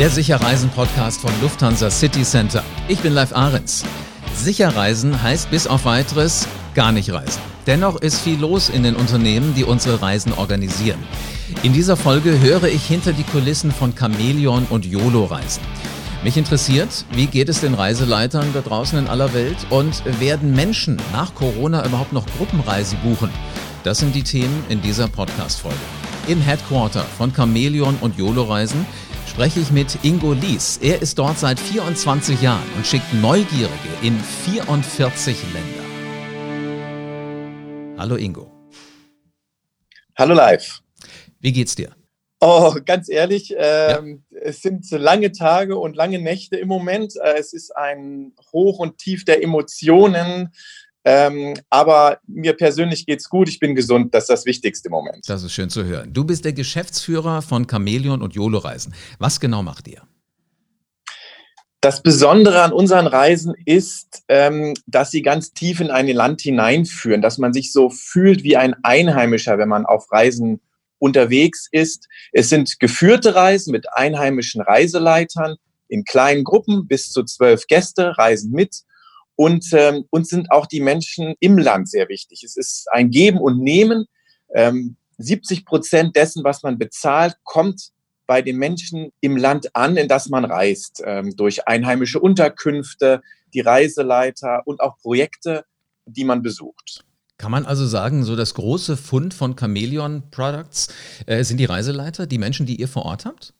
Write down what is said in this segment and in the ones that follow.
Der Sicherreisen-Podcast von Lufthansa City Center. Ich bin Live Ahrens. Sicherreisen heißt bis auf weiteres gar nicht reisen. Dennoch ist viel los in den Unternehmen, die unsere Reisen organisieren. In dieser Folge höre ich hinter die Kulissen von Chamäleon und YOLO-Reisen. Mich interessiert, wie geht es den Reiseleitern da draußen in aller Welt und werden Menschen nach Corona überhaupt noch Gruppenreisen buchen? Das sind die Themen in dieser Podcast-Folge. Im Headquarter von Chamäleon und YOLO-Reisen spreche ich mit Ingo Lies. Er ist dort seit 24 Jahren und schickt Neugierige in 44 Länder. Hallo Ingo. Hallo live. Wie geht's dir? Oh, ganz ehrlich, ähm, ja. es sind lange Tage und lange Nächte im Moment. Äh, es ist ein Hoch und Tief der Emotionen. Ähm, aber mir persönlich geht's gut, ich bin gesund, das ist das Wichtigste im Moment. Das ist schön zu hören. Du bist der Geschäftsführer von Chamäleon und YOLO Reisen. Was genau macht ihr? Das Besondere an unseren Reisen ist, ähm, dass sie ganz tief in ein Land hineinführen, dass man sich so fühlt wie ein Einheimischer, wenn man auf Reisen unterwegs ist. Es sind geführte Reisen mit einheimischen Reiseleitern in kleinen Gruppen, bis zu zwölf Gäste reisen mit und ähm, uns sind auch die Menschen im Land sehr wichtig. Es ist ein Geben und Nehmen. Ähm, 70 Prozent dessen, was man bezahlt, kommt bei den Menschen im Land an, in das man reist, ähm, durch einheimische Unterkünfte, die Reiseleiter und auch Projekte, die man besucht. Kann man also sagen, so das große Fund von Chameleon Products äh, sind die Reiseleiter, die Menschen, die ihr vor Ort habt?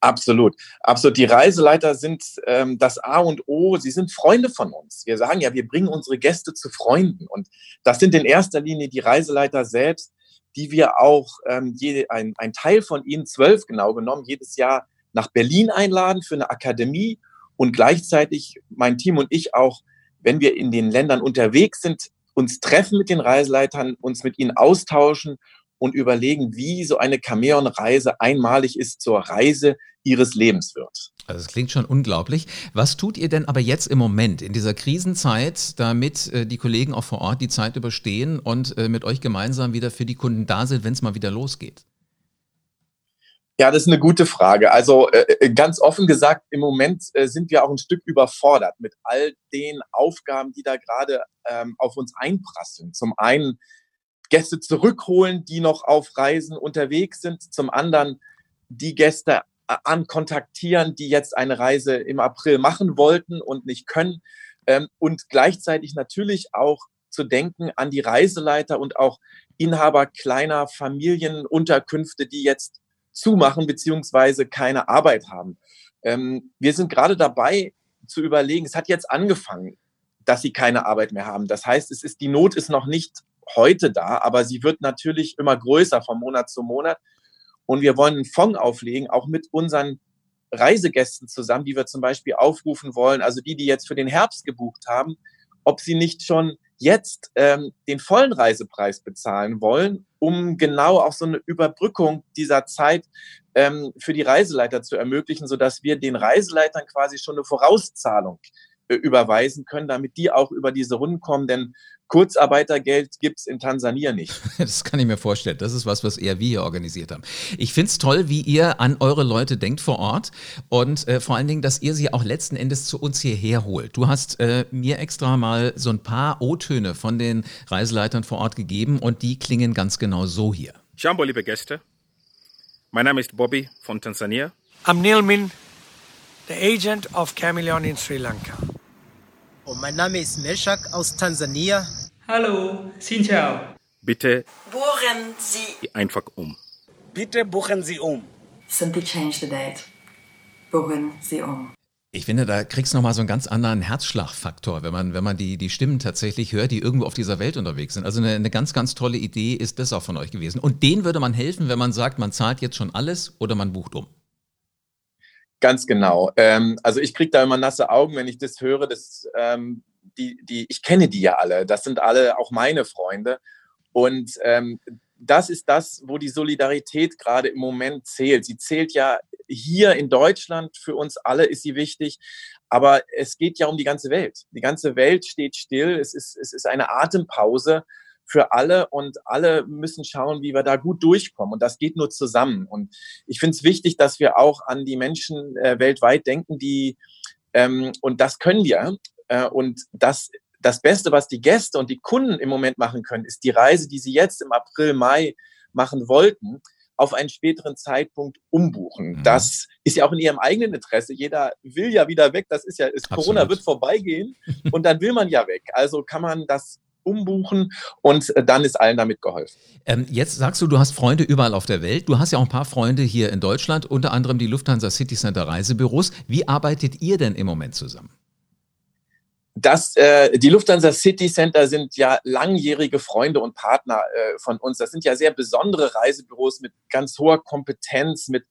Absolut, absolut. Die Reiseleiter sind ähm, das A und O. Sie sind Freunde von uns. Wir sagen ja, wir bringen unsere Gäste zu Freunden. Und das sind in erster Linie die Reiseleiter selbst, die wir auch, ähm, jede, ein, ein Teil von ihnen, zwölf genau genommen, jedes Jahr nach Berlin einladen für eine Akademie und gleichzeitig mein Team und ich auch, wenn wir in den Ländern unterwegs sind, uns treffen mit den Reiseleitern, uns mit ihnen austauschen und überlegen, wie so eine Chamäon-Reise einmalig ist zur Reise ihres Lebens wird. Also es klingt schon unglaublich. Was tut ihr denn aber jetzt im Moment in dieser Krisenzeit, damit äh, die Kollegen auch vor Ort die Zeit überstehen und äh, mit euch gemeinsam wieder für die Kunden da sind, wenn es mal wieder losgeht? Ja, das ist eine gute Frage. Also äh, ganz offen gesagt, im Moment äh, sind wir auch ein Stück überfordert mit all den Aufgaben, die da gerade ähm, auf uns einprasseln. Zum einen Gäste zurückholen, die noch auf Reisen unterwegs sind. Zum anderen die Gäste ankontaktieren, die jetzt eine Reise im April machen wollten und nicht können. Ähm, und gleichzeitig natürlich auch zu denken an die Reiseleiter und auch Inhaber kleiner Familienunterkünfte, die jetzt zumachen beziehungsweise keine Arbeit haben. Ähm, wir sind gerade dabei zu überlegen, es hat jetzt angefangen, dass sie keine Arbeit mehr haben. Das heißt, es ist, die Not ist noch nicht heute da, aber sie wird natürlich immer größer von Monat zu Monat. Und wir wollen einen Fonds auflegen, auch mit unseren Reisegästen zusammen, die wir zum Beispiel aufrufen wollen, also die, die jetzt für den Herbst gebucht haben, ob sie nicht schon jetzt ähm, den vollen Reisepreis bezahlen wollen, um genau auch so eine Überbrückung dieser Zeit ähm, für die Reiseleiter zu ermöglichen, sodass wir den Reiseleitern quasi schon eine Vorauszahlung überweisen können, damit die auch über diese Runden kommen. Denn Kurzarbeitergeld gibt es in Tansania nicht. Das kann ich mir vorstellen. Das ist was, was eher wir hier organisiert haben. Ich finde es toll, wie ihr an eure Leute denkt vor Ort und äh, vor allen Dingen, dass ihr sie auch letzten Endes zu uns hierher holt. Du hast äh, mir extra mal so ein paar O-Töne von den Reiseleitern vor Ort gegeben und die klingen ganz genau so hier. Jambo, liebe Gäste. Mein Name ist Bobby von Tansania. I'm Neil Min, the agent of Chameleon in Sri Lanka. Und oh, mein Name ist Meshak aus Tansania. Hallo, xin chào. Bitte buchen Sie einfach um. Bitte buchen Sie um. Simply change the date. Buchen Sie um. Ich finde, da kriegst du nochmal so einen ganz anderen Herzschlagfaktor, wenn man, wenn man die, die Stimmen tatsächlich hört, die irgendwo auf dieser Welt unterwegs sind. Also eine, eine ganz, ganz tolle Idee ist das auch von euch gewesen. Und denen würde man helfen, wenn man sagt, man zahlt jetzt schon alles oder man bucht um. Ganz genau. Ähm, also ich kriege da immer nasse Augen, wenn ich das höre. Das, ähm, die, die, ich kenne die ja alle. Das sind alle auch meine Freunde. Und ähm, das ist das, wo die Solidarität gerade im Moment zählt. Sie zählt ja hier in Deutschland, für uns alle ist sie wichtig, aber es geht ja um die ganze Welt. Die ganze Welt steht still, es ist, es ist eine Atempause für alle und alle müssen schauen, wie wir da gut durchkommen. Und das geht nur zusammen. Und ich finde es wichtig, dass wir auch an die Menschen äh, weltweit denken, die ähm, und das können wir. Äh, und das das Beste, was die Gäste und die Kunden im Moment machen können, ist die Reise, die sie jetzt im April, Mai machen wollten, auf einen späteren Zeitpunkt umbuchen. Mhm. Das ist ja auch in ihrem eigenen Interesse. Jeder will ja wieder weg. Das ist ja, ist, Corona wird vorbeigehen und dann will man ja weg. Also kann man das umbuchen und äh, dann ist allen damit geholfen. Ähm, jetzt sagst du, du hast Freunde überall auf der Welt. Du hast ja auch ein paar Freunde hier in Deutschland, unter anderem die Lufthansa City Center Reisebüros. Wie arbeitet ihr denn im Moment zusammen? Das, äh, die Lufthansa City Center sind ja langjährige Freunde und Partner äh, von uns. Das sind ja sehr besondere Reisebüros mit ganz hoher Kompetenz, mit,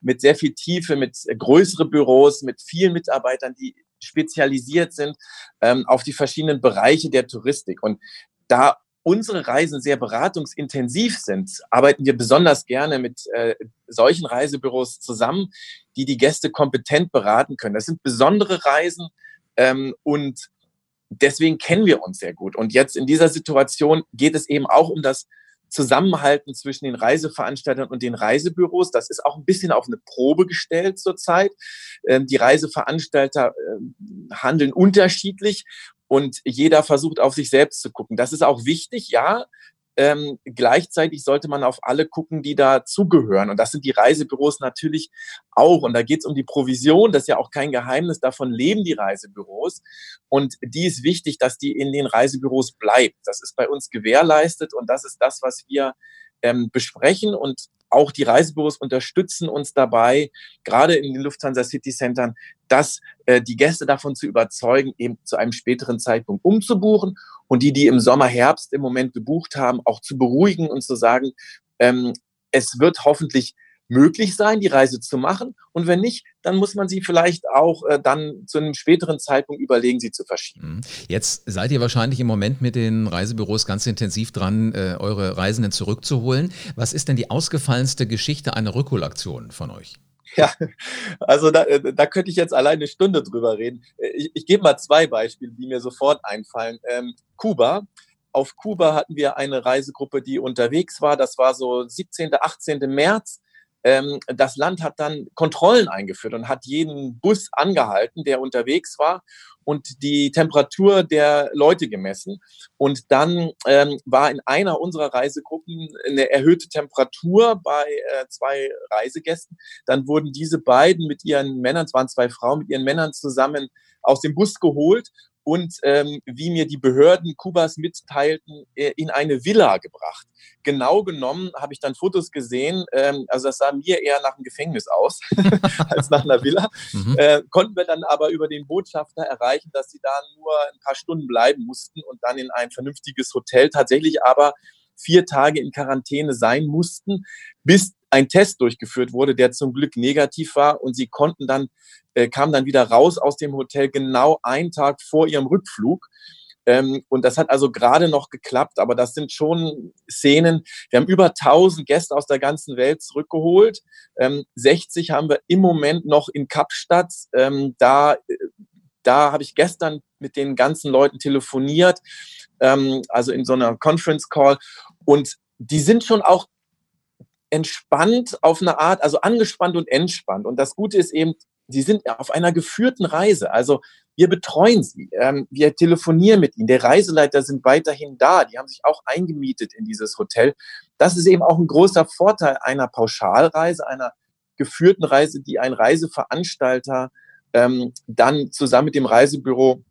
mit sehr viel Tiefe, mit äh, größere Büros, mit vielen Mitarbeitern, die spezialisiert sind ähm, auf die verschiedenen Bereiche der Touristik. Und da unsere Reisen sehr beratungsintensiv sind, arbeiten wir besonders gerne mit äh, solchen Reisebüros zusammen, die die Gäste kompetent beraten können. Das sind besondere Reisen ähm, und deswegen kennen wir uns sehr gut. Und jetzt in dieser Situation geht es eben auch um das Zusammenhalten zwischen den Reiseveranstaltern und den Reisebüros. Das ist auch ein bisschen auf eine Probe gestellt zurzeit. Ähm, die Reiseveranstalter ähm, handeln unterschiedlich und jeder versucht auf sich selbst zu gucken. Das ist auch wichtig, ja. Ähm, gleichzeitig sollte man auf alle gucken, die da zugehören. Und das sind die Reisebüros natürlich auch. Und da geht es um die Provision. Das ist ja auch kein Geheimnis. Davon leben die Reisebüros. Und die ist wichtig, dass die in den Reisebüros bleibt. Das ist bei uns gewährleistet. Und das ist das, was wir ähm, besprechen. Und auch die Reisebüros unterstützen uns dabei, gerade in den Lufthansa City Centern, dass äh, die Gäste davon zu überzeugen, eben zu einem späteren Zeitpunkt umzubuchen und die, die im Sommer, Herbst im Moment gebucht haben, auch zu beruhigen und zu sagen, ähm, es wird hoffentlich möglich sein, die Reise zu machen. Und wenn nicht, dann muss man sie vielleicht auch äh, dann zu einem späteren Zeitpunkt überlegen, sie zu verschieben. Mhm. Jetzt seid ihr wahrscheinlich im Moment mit den Reisebüros ganz intensiv dran, äh, eure Reisenden zurückzuholen. Was ist denn die ausgefallenste Geschichte einer Rückholaktion von euch? Ja, also da, äh, da könnte ich jetzt alleine eine Stunde drüber reden. Äh, ich, ich gebe mal zwei Beispiele, die mir sofort einfallen. Ähm, Kuba. Auf Kuba hatten wir eine Reisegruppe, die unterwegs war. Das war so 17., 18. März. Ähm, das Land hat dann Kontrollen eingeführt und hat jeden Bus angehalten, der unterwegs war und die Temperatur der Leute gemessen. Und dann ähm, war in einer unserer Reisegruppen eine erhöhte Temperatur bei äh, zwei Reisegästen. Dann wurden diese beiden mit ihren Männern, es waren zwei Frauen, mit ihren Männern zusammen aus dem Bus geholt und ähm, wie mir die Behörden Kubas mitteilten, äh, in eine Villa gebracht. Genau genommen habe ich dann Fotos gesehen, ähm, also das sah mir eher nach einem Gefängnis aus als nach einer Villa. Mhm. Äh, konnten wir dann aber über den Botschafter erreichen, dass sie da nur ein paar Stunden bleiben mussten und dann in ein vernünftiges Hotel tatsächlich aber vier Tage in Quarantäne sein mussten, bis ein Test durchgeführt wurde, der zum Glück negativ war und sie konnten dann, äh, kamen dann wieder raus aus dem Hotel genau einen Tag vor ihrem Rückflug. Ähm, und das hat also gerade noch geklappt, aber das sind schon Szenen. Wir haben über 1000 Gäste aus der ganzen Welt zurückgeholt. Ähm, 60 haben wir im Moment noch in Kapstadt. Ähm, da, da habe ich gestern mit den ganzen Leuten telefoniert, ähm, also in so einer Conference Call. Und die sind schon auch entspannt auf eine Art, also angespannt und entspannt. Und das Gute ist eben, sie sind auf einer geführten Reise. Also wir betreuen sie, ähm, wir telefonieren mit ihnen. Der Reiseleiter sind weiterhin da. Die haben sich auch eingemietet in dieses Hotel. Das ist eben auch ein großer Vorteil einer Pauschalreise, einer geführten Reise, die ein Reiseveranstalter ähm, dann zusammen mit dem Reisebüro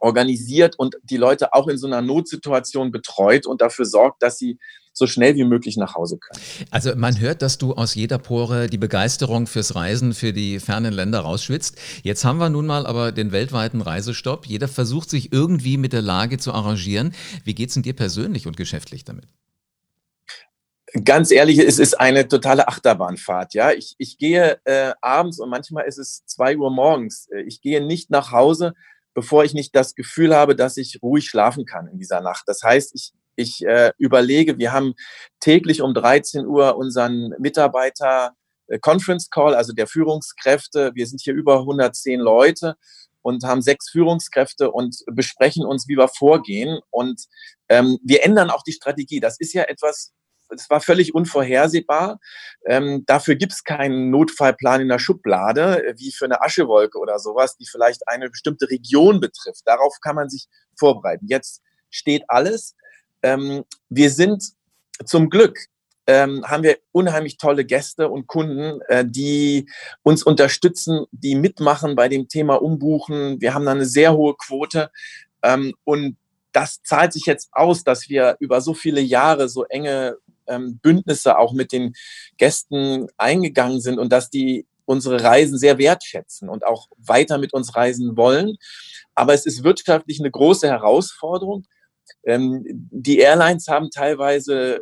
organisiert und die Leute auch in so einer Notsituation betreut und dafür sorgt, dass sie so schnell wie möglich nach Hause können. Also man hört, dass du aus jeder Pore die Begeisterung fürs Reisen für die fernen Länder rausschwitzt. Jetzt haben wir nun mal aber den weltweiten Reisestopp. Jeder versucht sich irgendwie mit der Lage zu arrangieren. Wie geht es denn dir persönlich und geschäftlich damit? Ganz ehrlich, es ist eine totale Achterbahnfahrt. Ja, ich, ich gehe äh, abends und manchmal ist es zwei Uhr morgens. Äh, ich gehe nicht nach Hause, bevor ich nicht das Gefühl habe, dass ich ruhig schlafen kann in dieser Nacht. Das heißt, ich ich äh, überlege, wir haben täglich um 13 Uhr unseren Mitarbeiter äh, Conference Call, also der Führungskräfte. Wir sind hier über 110 Leute und haben sechs Führungskräfte und besprechen uns, wie wir vorgehen. Und ähm, wir ändern auch die Strategie. Das ist ja etwas, das war völlig unvorhersehbar. Ähm, dafür gibt es keinen Notfallplan in der Schublade, äh, wie für eine Aschewolke oder sowas, die vielleicht eine bestimmte Region betrifft. Darauf kann man sich vorbereiten. Jetzt steht alles. Ähm, wir sind zum Glück ähm, haben wir unheimlich tolle Gäste und Kunden, äh, die uns unterstützen, die mitmachen bei dem Thema Umbuchen. Wir haben da eine sehr hohe Quote. Ähm, und das zahlt sich jetzt aus, dass wir über so viele Jahre so enge Bündnisse auch mit den Gästen eingegangen sind und dass die unsere Reisen sehr wertschätzen und auch weiter mit uns reisen wollen. Aber es ist wirtschaftlich eine große Herausforderung. Ähm, die Airlines haben teilweise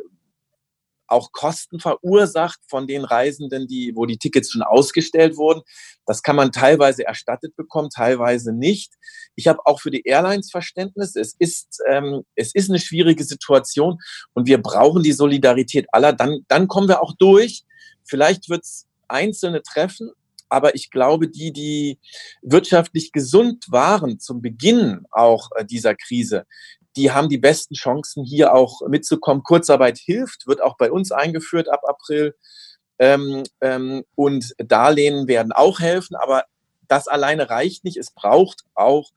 auch Kosten verursacht von den Reisenden, die, wo die Tickets schon ausgestellt wurden. Das kann man teilweise erstattet bekommen, teilweise nicht. Ich habe auch für die Airlines Verständnis. Es ist, ähm, es ist eine schwierige Situation und wir brauchen die Solidarität aller. Dann, dann kommen wir auch durch. Vielleicht wird es einzelne treffen, aber ich glaube, die, die wirtschaftlich gesund waren zum Beginn auch äh, dieser Krise, die haben die besten Chancen, hier auch mitzukommen. Kurzarbeit hilft, wird auch bei uns eingeführt ab April. Ähm, ähm, und Darlehen werden auch helfen, aber das alleine reicht nicht. Es braucht auch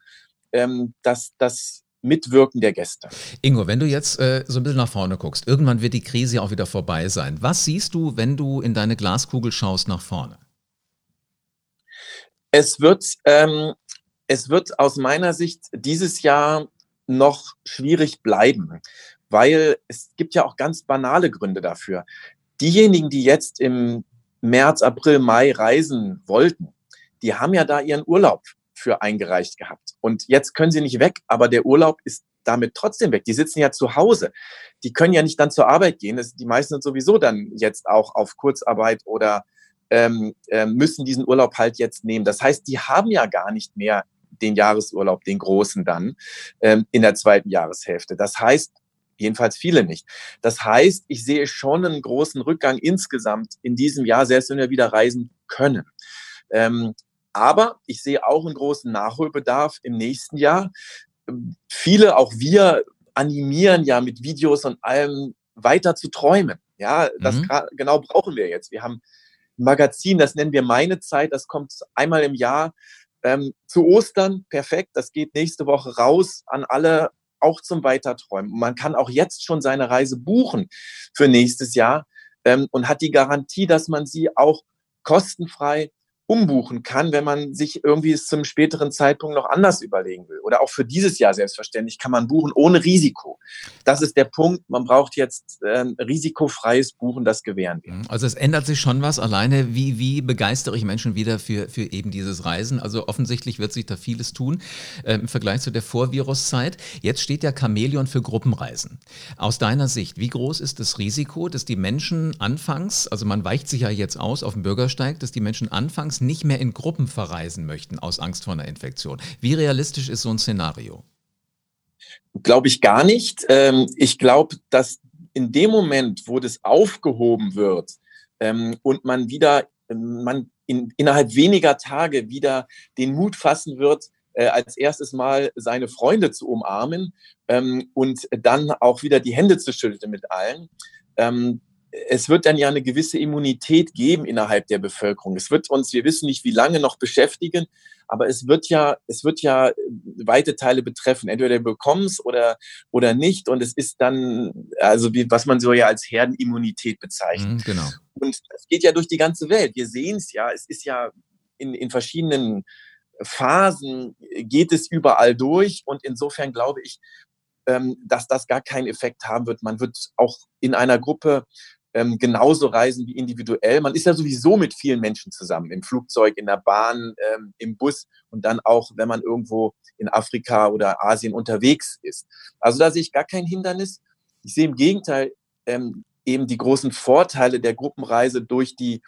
ähm, das, das Mitwirken der Gäste. Ingo, wenn du jetzt äh, so ein bisschen nach vorne guckst, irgendwann wird die Krise auch wieder vorbei sein. Was siehst du, wenn du in deine Glaskugel schaust nach vorne? Es wird, ähm, es wird aus meiner Sicht dieses Jahr noch schwierig bleiben, weil es gibt ja auch ganz banale Gründe dafür. Diejenigen, die jetzt im März, April, Mai reisen wollten, die haben ja da ihren Urlaub für eingereicht gehabt. Und jetzt können sie nicht weg, aber der Urlaub ist damit trotzdem weg. Die sitzen ja zu Hause. Die können ja nicht dann zur Arbeit gehen. Die meisten sind sowieso dann jetzt auch auf Kurzarbeit oder ähm, äh, müssen diesen Urlaub halt jetzt nehmen. Das heißt, die haben ja gar nicht mehr den Jahresurlaub, den großen dann, ähm, in der zweiten Jahreshälfte. Das heißt, jedenfalls viele nicht. Das heißt, ich sehe schon einen großen Rückgang insgesamt in diesem Jahr, selbst wenn wir wieder reisen können. Ähm, aber ich sehe auch einen großen Nachholbedarf im nächsten Jahr. Viele, auch wir, animieren ja mit Videos und allem weiter zu träumen. Ja, das mhm. genau brauchen wir jetzt. Wir haben ein Magazin, das nennen wir Meine Zeit, das kommt einmal im Jahr ähm, zu Ostern, perfekt, das geht nächste Woche raus an alle, auch zum Weiterträumen. Man kann auch jetzt schon seine Reise buchen für nächstes Jahr ähm, und hat die Garantie, dass man sie auch kostenfrei umbuchen kann, wenn man sich irgendwie es zum späteren Zeitpunkt noch anders überlegen will. Oder auch für dieses Jahr selbstverständlich kann man buchen ohne Risiko. Das ist der Punkt. Man braucht jetzt äh, risikofreies Buchen, das gewähren wir. Mhm. Also es ändert sich schon was. Alleine wie, wie begeistere ich Menschen wieder für, für eben dieses Reisen? Also offensichtlich wird sich da vieles tun äh, im Vergleich zu der Vorviruszeit. Jetzt steht ja Chamäleon für Gruppenreisen. Aus deiner Sicht, wie groß ist das Risiko, dass die Menschen anfangs, also man weicht sich ja jetzt aus auf dem Bürgersteig, dass die Menschen anfangs nicht mehr in Gruppen verreisen möchten aus Angst vor einer Infektion. Wie realistisch ist so ein Szenario? Glaube ich gar nicht. Ähm, ich glaube, dass in dem Moment, wo das aufgehoben wird ähm, und man wieder, man in, innerhalb weniger Tage wieder den Mut fassen wird, äh, als erstes Mal seine Freunde zu umarmen ähm, und dann auch wieder die Hände zu schütteln mit allen, es wird dann ja eine gewisse Immunität geben innerhalb der Bevölkerung. Es wird uns, wir wissen nicht, wie lange noch beschäftigen, aber es wird ja, es wird ja äh, weite Teile betreffen. Entweder du bekommst oder, oder nicht. Und es ist dann, also wie, was man so ja als Herdenimmunität bezeichnet. Mhm, genau. Und es geht ja durch die ganze Welt. Wir sehen es ja. Es ist ja in, in verschiedenen Phasen geht es überall durch. Und insofern glaube ich, ähm, dass das gar keinen Effekt haben wird. Man wird auch in einer Gruppe ähm, genauso reisen wie individuell. Man ist ja sowieso mit vielen Menschen zusammen, im Flugzeug, in der Bahn, ähm, im Bus und dann auch, wenn man irgendwo in Afrika oder Asien unterwegs ist. Also da sehe ich gar kein Hindernis. Ich sehe im Gegenteil ähm, eben die großen Vorteile der Gruppenreise durch die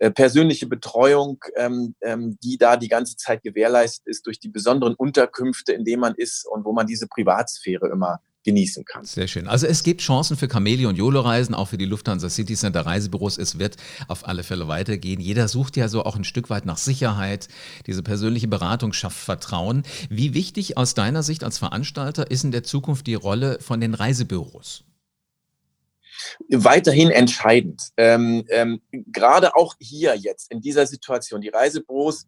äh, persönliche Betreuung, ähm, ähm, die da die ganze Zeit gewährleistet ist, durch die besonderen Unterkünfte, in denen man ist und wo man diese Privatsphäre immer genießen kann. Sehr schön. Also es gibt Chancen für Chameleon YOLO-Reisen, auch für die Lufthansa City Center Reisebüros. Es wird auf alle Fälle weitergehen. Jeder sucht ja so auch ein Stück weit nach Sicherheit. Diese persönliche Beratung schafft Vertrauen. Wie wichtig aus deiner Sicht als Veranstalter ist in der Zukunft die Rolle von den Reisebüros? weiterhin entscheidend. Ähm, ähm, gerade auch hier jetzt in dieser Situation. Die Reisebüros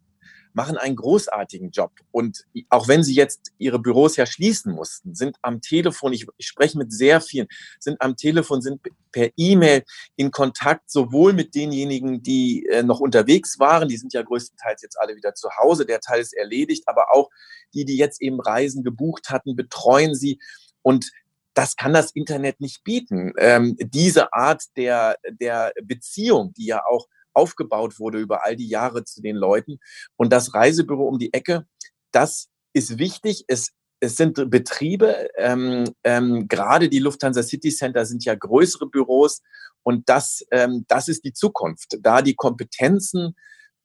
machen einen großartigen Job. Und auch wenn sie jetzt ihre Büros ja schließen mussten, sind am Telefon, ich, ich spreche mit sehr vielen, sind am Telefon, sind per E-Mail in Kontakt, sowohl mit denjenigen, die äh, noch unterwegs waren, die sind ja größtenteils jetzt alle wieder zu Hause, der Teil ist erledigt, aber auch die, die jetzt eben Reisen gebucht hatten, betreuen sie. Und das kann das Internet nicht bieten. Ähm, diese Art der, der Beziehung, die ja auch aufgebaut wurde über all die Jahre zu den Leuten. Und das Reisebüro um die Ecke, das ist wichtig. Es, es sind Betriebe, ähm, ähm, gerade die Lufthansa City Center sind ja größere Büros und das, ähm, das ist die Zukunft. Da die Kompetenzen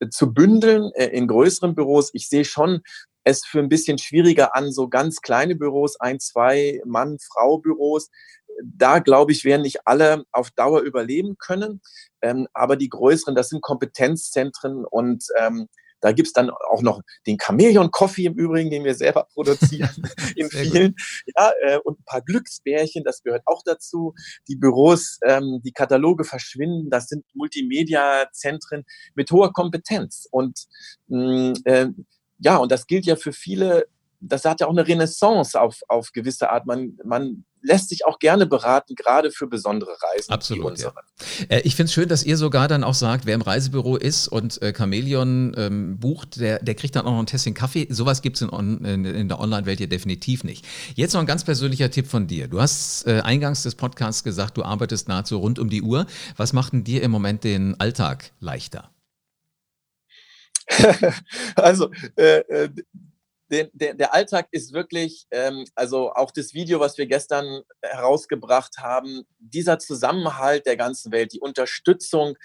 äh, zu bündeln äh, in größeren Büros. Ich sehe schon es für ein bisschen schwieriger an, so ganz kleine Büros, ein, zwei Mann-Frau-Büros da glaube ich, werden nicht alle auf Dauer überleben können. Ähm, aber die größeren, das sind Kompetenzzentren und ähm, da gibt's dann auch noch den Chameleon Coffee im Übrigen, den wir selber produzieren in vielen. Ja, äh, und ein paar Glücksbärchen, das gehört auch dazu. Die Büros, ähm, die Kataloge verschwinden, das sind Multimedia-Zentren mit hoher Kompetenz. Und mh, mm, äh, ja, und das gilt ja für viele das hat ja auch eine Renaissance auf, auf gewisse Art. Man, man lässt sich auch gerne beraten, gerade für besondere Reisen. Absolut. Ja. Äh, ich finde es schön, dass ihr sogar dann auch sagt, wer im Reisebüro ist und äh, Chameleon ähm, bucht, der, der kriegt dann auch noch ein Tässchen Kaffee. Sowas gibt es in, in, in, der Online-Welt ja definitiv nicht. Jetzt noch ein ganz persönlicher Tipp von dir. Du hast äh, eingangs des Podcasts gesagt, du arbeitest nahezu rund um die Uhr. Was macht denn dir im Moment den Alltag leichter? also, äh, äh der, der, der Alltag ist wirklich, ähm, also auch das Video, was wir gestern herausgebracht haben, dieser Zusammenhalt der ganzen Welt, die Unterstützung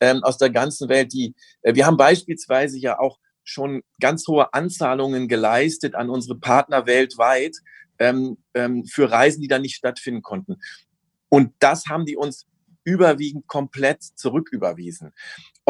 ähm, aus der ganzen Welt, die, äh, wir haben beispielsweise ja auch schon ganz hohe Anzahlungen geleistet an unsere Partner weltweit ähm, ähm, für Reisen, die dann nicht stattfinden konnten. Und das haben die uns überwiegend komplett zurücküberwiesen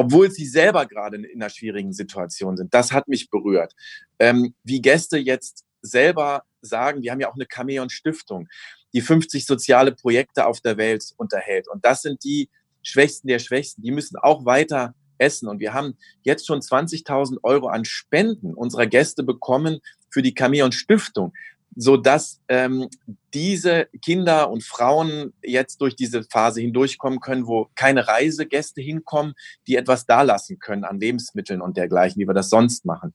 obwohl sie selber gerade in einer schwierigen Situation sind. Das hat mich berührt. Ähm, wie Gäste jetzt selber sagen, wir haben ja auch eine Chamäon Stiftung, die 50 soziale Projekte auf der Welt unterhält. Und das sind die Schwächsten der Schwächsten. Die müssen auch weiter essen. Und wir haben jetzt schon 20.000 Euro an Spenden unserer Gäste bekommen für die Chamäon Stiftung so dass ähm, diese Kinder und Frauen jetzt durch diese Phase hindurchkommen können, wo keine Reisegäste hinkommen, die etwas dalassen können an Lebensmitteln und dergleichen, wie wir das sonst machen.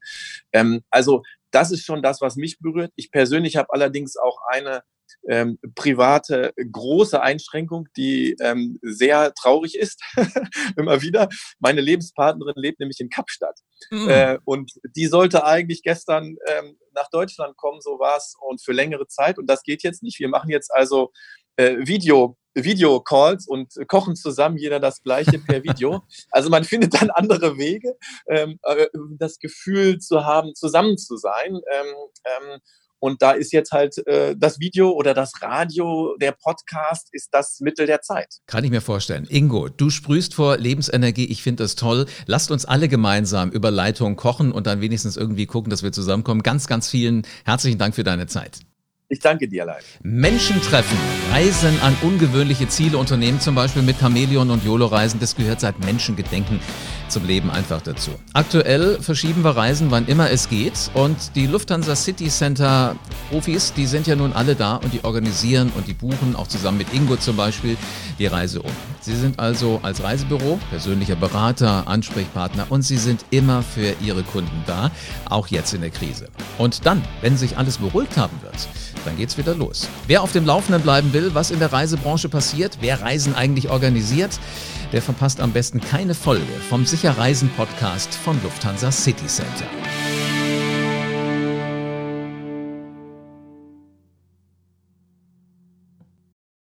Ähm, also das ist schon das, was mich berührt. Ich persönlich habe allerdings auch eine ähm, private große Einschränkung, die ähm, sehr traurig ist. Immer wieder. Meine Lebenspartnerin lebt nämlich in Kapstadt. Mhm. Äh, und die sollte eigentlich gestern ähm, nach Deutschland kommen, so war es, und für längere Zeit. Und das geht jetzt nicht. Wir machen jetzt also äh, Video. Video-Calls und kochen zusammen, jeder das Gleiche per Video. Also man findet dann andere Wege, ähm, äh, das Gefühl zu haben, zusammen zu sein. Ähm, ähm, und da ist jetzt halt äh, das Video oder das Radio, der Podcast ist das Mittel der Zeit. Kann ich mir vorstellen. Ingo, du sprühst vor Lebensenergie. Ich finde das toll. Lasst uns alle gemeinsam über Leitung kochen und dann wenigstens irgendwie gucken, dass wir zusammenkommen. Ganz, ganz vielen herzlichen Dank für deine Zeit. Ich danke dir, Leif. Menschen treffen, Reisen an ungewöhnliche Ziele unternehmen, zum Beispiel mit Chamäleon und YOLO-Reisen, das gehört seit Menschengedenken zum Leben einfach dazu. Aktuell verschieben wir Reisen, wann immer es geht. Und die Lufthansa City Center Profis, die sind ja nun alle da und die organisieren und die buchen, auch zusammen mit Ingo zum Beispiel, die Reise um. Sie sind also als Reisebüro persönlicher Berater, Ansprechpartner und sie sind immer für ihre Kunden da, auch jetzt in der Krise. Und dann, wenn sich alles beruhigt haben wird, dann geht's wieder los. Wer auf dem Laufenden bleiben will, was in der Reisebranche passiert, wer Reisen eigentlich organisiert, der verpasst am besten keine Folge vom Sicher Reisen Podcast von Lufthansa City Center.